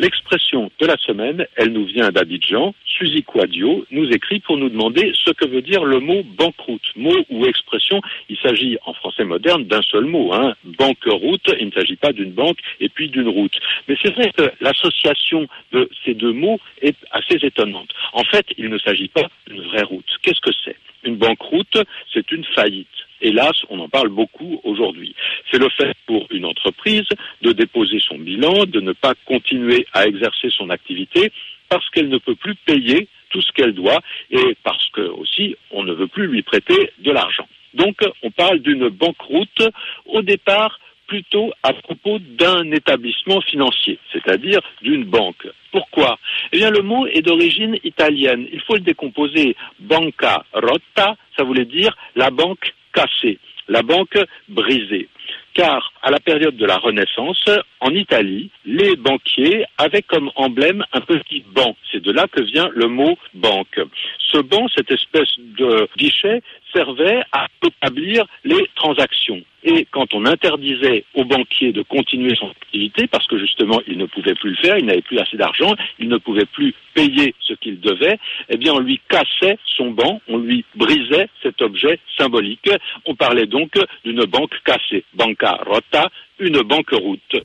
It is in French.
L'expression de la semaine, elle nous vient d'Abidjan. Suzy Quadio nous écrit pour nous demander ce que veut dire le mot banqueroute. Mot ou expression, il s'agit en français moderne d'un seul mot, hein. banqueroute, il ne s'agit pas d'une banque et puis d'une route. Mais c'est vrai que l'association de ces deux mots est assez étonnante. En fait, il ne s'agit pas d'une vraie route. Qu'est-ce que c'est? Une banqueroute, c'est une faillite. Hélas, on en parle beaucoup aujourd'hui. C'est le fait pour une entreprise de déposer son bilan, de ne pas continuer à exercer son activité parce qu'elle ne peut plus payer tout ce qu'elle doit et parce que aussi on ne veut plus lui prêter de l'argent. Donc on parle d'une banqueroute au départ plutôt à propos d'un établissement financier, c'est-à-dire d'une banque. Pourquoi? Eh bien, le mot est d'origine italienne. Il faut le décomposer. Banca rotta, ça voulait dire la banque cassée, la banque brisée. Car à la période de la Renaissance, en Italie, les banquiers avaient comme emblème un petit banc. C'est de là que vient le mot banque. Ce banc, cette espèce de guichet, servait à établir les transactions. Et quand on interdisait aux banquiers de continuer son activité, parce que justement il ne pouvait plus le faire, il n'avait plus assez d'argent, il ne pouvait plus payer ce qu'il devait, eh bien on lui cassait son banc, on lui brisait cet objet symbolique. On parlait donc d'une banque cassée, banca rota, une banqueroute.